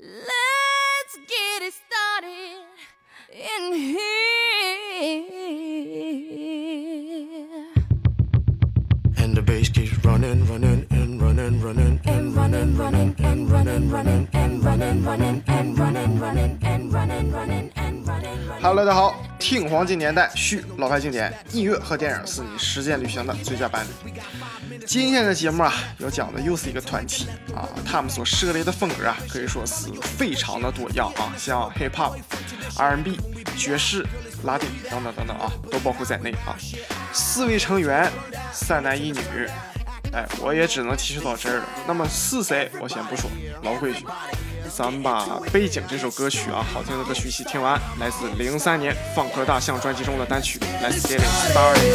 Let's get it started in here. And the bass keeps running, running, and running, running, and running, running, and running, running, and running, running, and running, running, and running, running, and running. Hello，大家好， 听黄金年代，续老牌经典，音乐和电影是你时间旅行的最佳伴侣。今天的节目啊，要讲的又是一个团体啊，他们所涉猎的风格啊，可以说是非常的多样啊，像 hip hop、R&B、爵士、拉丁等等等等啊，都包括在内啊。四位成员，三男一女，哎，我也只能提示到这儿了。那么是谁，我先不说，老规矩，咱们把《背景》这首歌曲啊，好听的歌曲一起听完，来自零三年放克大象专辑中的单曲《Let's Get It Started》。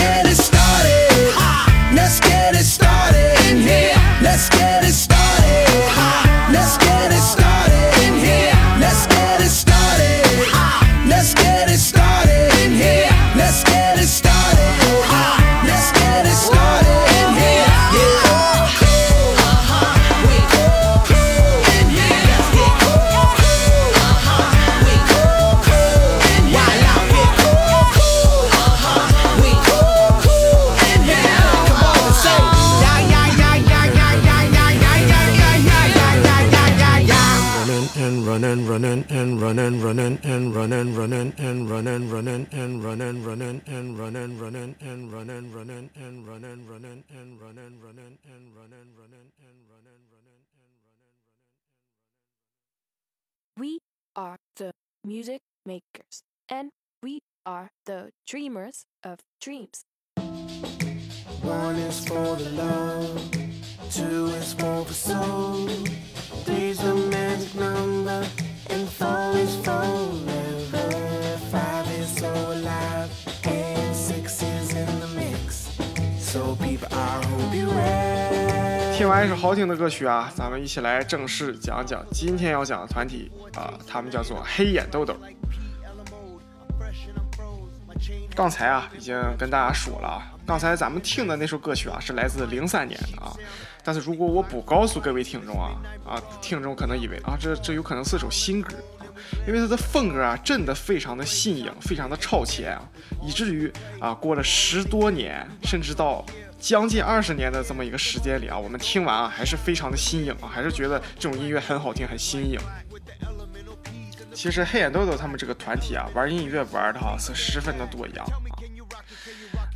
Let's get it started in here. Let's get it started. Are the music makers, and we are the dreamers of dreams. One is for the love, two is for the soul, three's the magic number, and four is forever. Five 听完一首好听的歌曲啊，咱们一起来正式讲讲今天要讲的团体啊，他们叫做黑眼豆豆。刚才啊，已经跟大家说了啊，刚才咱们听的那首歌曲啊，是来自零三年的啊。但是如果我不告诉各位听众啊啊，听众可能以为啊，这这有可能是首新歌啊，因为它的风格啊，真的非常的新颖，非常的超前啊，以至于啊，过了十多年，甚至到将近二十年的这么一个时间里啊，我们听完啊，还是非常的新颖啊，还是觉得这种音乐很好听，很新颖。其实黑眼豆豆他们这个团体啊，玩音乐玩的哈是十分的多样啊。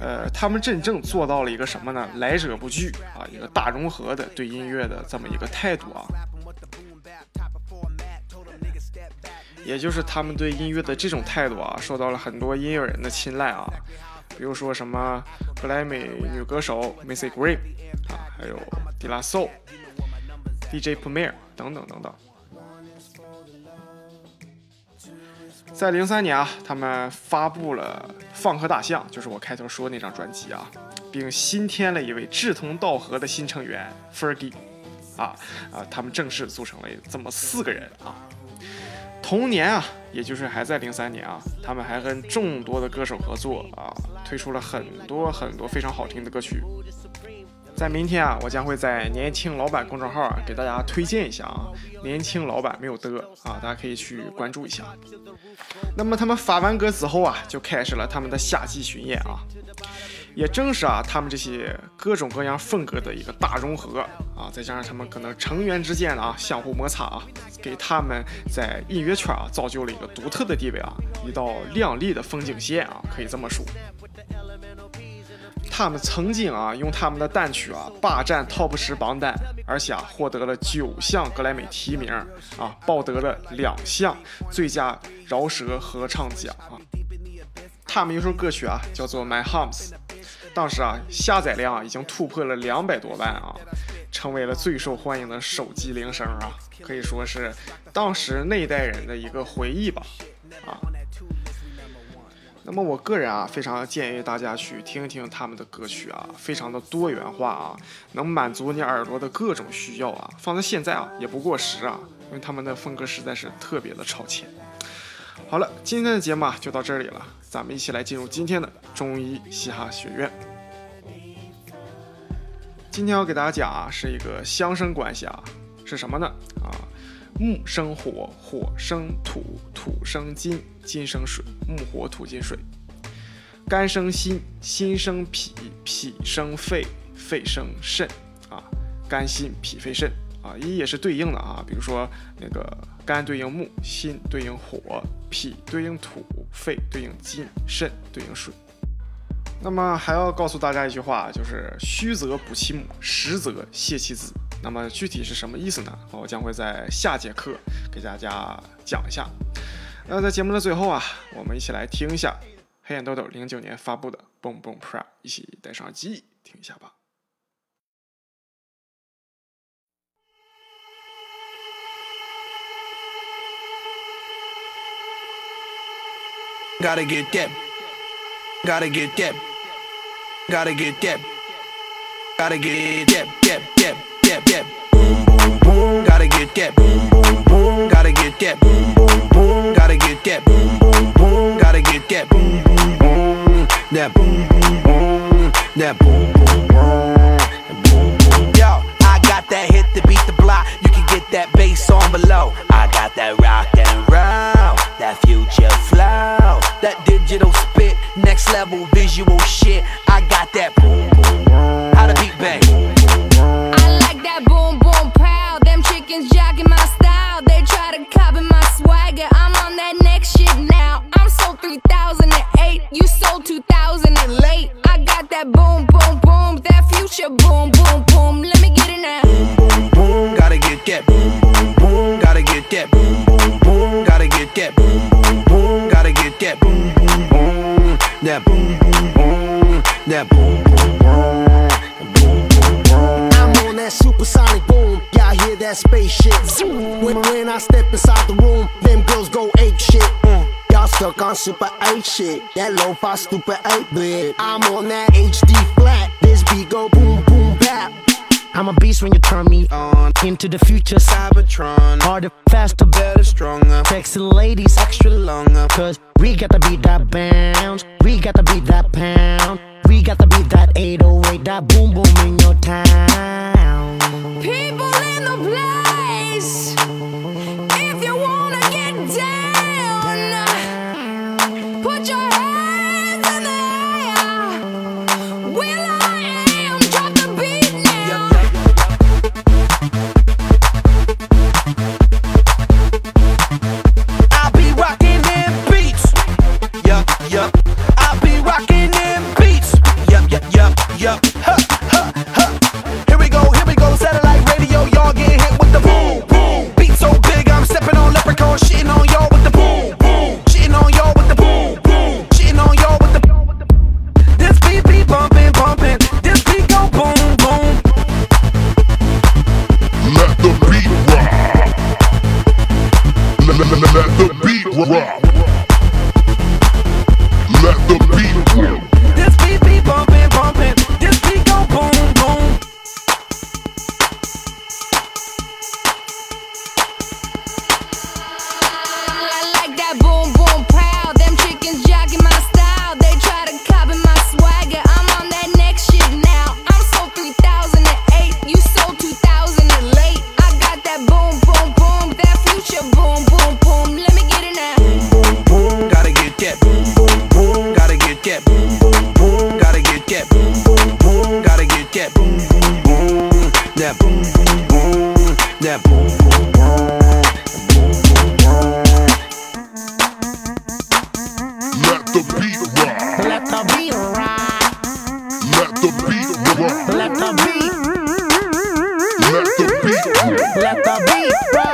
呃，他们真正做到了一个什么呢？来者不拒啊，一个大融合的对音乐的这么一个态度啊。也就是他们对音乐的这种态度啊，受到了很多音乐人的青睐啊。比如说什么格莱美女歌手 Missy Gray 啊，还有 De La Soul、DJ Premier 等等等等。在零三年啊，他们发布了《放和大象》，就是我开头说那张专辑啊，并新添了一位志同道合的新成员 Fergie，啊啊，他们正式组成了这么四个人啊。同年啊，也就是还在零三年啊，他们还跟众多的歌手合作啊，推出了很多很多非常好听的歌曲。在明天啊，我将会在年轻老板公众号啊给大家推荐一下啊，年轻老板没有的啊，大家可以去关注一下。那么他们发完歌之后啊，就开始了他们的夏季巡演啊。也正是啊，他们这些各种各样风格的一个大融合啊，再加上他们可能成员之间的啊相互摩擦啊，给他们在音乐圈啊造就了一个独特的地位啊，一道亮丽的风景线啊，可以这么说。他们曾经啊用他们的单曲啊霸占 TOP 十榜单，而且啊获得了九项格莱美提名啊，抱得了两项最佳饶舌合唱奖啊。他们有首歌曲啊叫做《My Humps》。当时啊，下载量啊已经突破了两百多万啊，成为了最受欢迎的手机铃声啊，可以说是当时那一代人的一个回忆吧。那么我个人啊，非常建议大家去听听他们的歌曲啊，非常的多元化啊，能满足你耳朵的各种需要啊，放在现在啊也不过时啊，因为他们的风格实在是特别的超前。好了，今天的节目啊就到这里了，咱们一起来进入今天的中医嘻哈学院。今天要给大家讲啊，是一个相生关系啊，是什么呢？啊，木生火，火生土，土生金，金生水，木火土金水，肝生心，心生脾，脾生肺，肺生肾啊，肝心脾肺肾啊，一也是对应的啊，比如说那个肝对应木，心对应火，脾对应土，肺对应金，肾对应水。那么还要告诉大家一句话，就是虚则补其母，实则泻其子。那么具体是什么意思呢？我将会在下节课给大家讲一下。那在节目的最后啊，我们一起来听一下黑眼豆豆零九年发布的《Boom Boom Pra》，一起戴上耳机听一下吧。Gotta get that. Gotta get that. Gotta get that. Gotta get that. That. That. That. That. Boom boom boom. Gotta get that. Boom boom boom. Gotta get that. Boom boom boom. Gotta get that. Boom boom boom. Gotta get that. Boom boom boom. That boom boom boom. That boom boom boom. Yo, I got that hit to beat the block. You can get that bass on below. I got that rock and roll, that future supersonic boom. Y'all hear that spaceship? Zoom. When, when I step inside the room, them girls go ape shit. Mm. Y'all stuck on super 8 shit. That lo-fi stupid 8 bit. I'm on that HD flat. This beat go boom boom bap. I'm a beast when you turn me on. Into the future, Cybertron. Harder, faster, better, stronger. Sexy ladies, extra longer. Cause we got to beat that bounce. We got to beat that pound. We got to beat that 808, that boom boom in your town. People in the place. Let the beat.